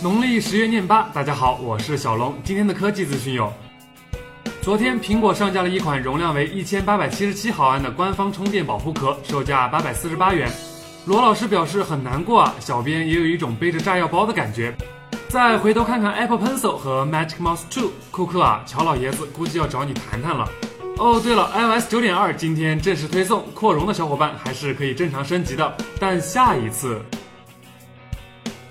农历十月廿八，大家好，我是小龙。今天的科技资讯有：昨天苹果上架了一款容量为一千八百七十七毫安的官方充电保护壳，售价八百四十八元。罗老师表示很难过啊，小编也有一种背着炸药包的感觉。再回头看看 Apple Pencil 和 Magic Mouse 2，库克啊，乔老爷子估计要找你谈谈了。哦，对了，iOS 九点二今天正式推送，扩容的小伙伴还是可以正常升级的，但下一次。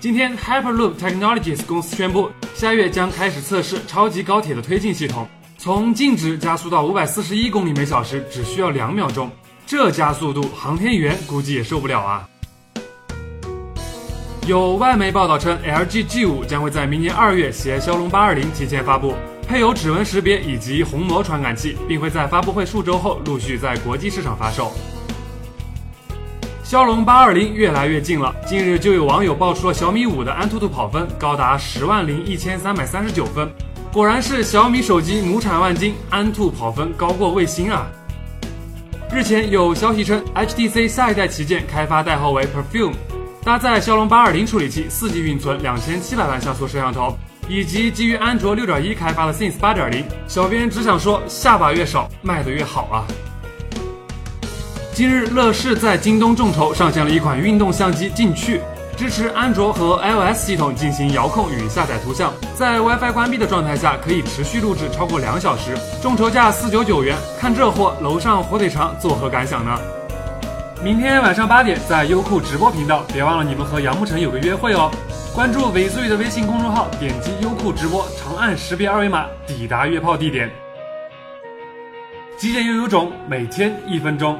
今天，Hyperloop Technologies 公司宣布，下月将开始测试超级高铁的推进系统，从静止加速到五百四十一公里每小时，只需要两秒钟。这加速度，航天员估计也受不了啊！有外媒报道称，LG G5 将会在明年二月携骁龙八二零提前发布，配有指纹识别以及虹膜传感器，并会在发布会数周后陆续在国际市场发售。骁龙八二零越来越近了。近日就有网友爆出了小米五的安兔兔跑分高达十万零一千三百三十九分，果然是小米手机亩产万金，安兔跑分高过卫星啊！日前有消息称，HTC 下一代旗舰开发代号为 Perfume，搭载骁龙八二零处理器，四 G 运存，两千七百万像素摄像头，以及基于安卓六点一开发的 Sense 八点零。小编只想说，下巴越少，卖的越好啊！今日，乐视在京东众筹上线了一款运动相机劲趣，支持安卓和 iOS 系统进行遥控与下载图像，在 WiFi 关闭的状态下可以持续录制超过两小时。众筹价四九九元，看这货，楼上火腿肠作何感想呢？明天晚上八点在优酷直播频道，别忘了你们和杨慕辰有个约会哦。关注尾随的微信公众号，点击优酷直播，长按识别二维码抵达约炮地点。极简又有种，每天一分钟。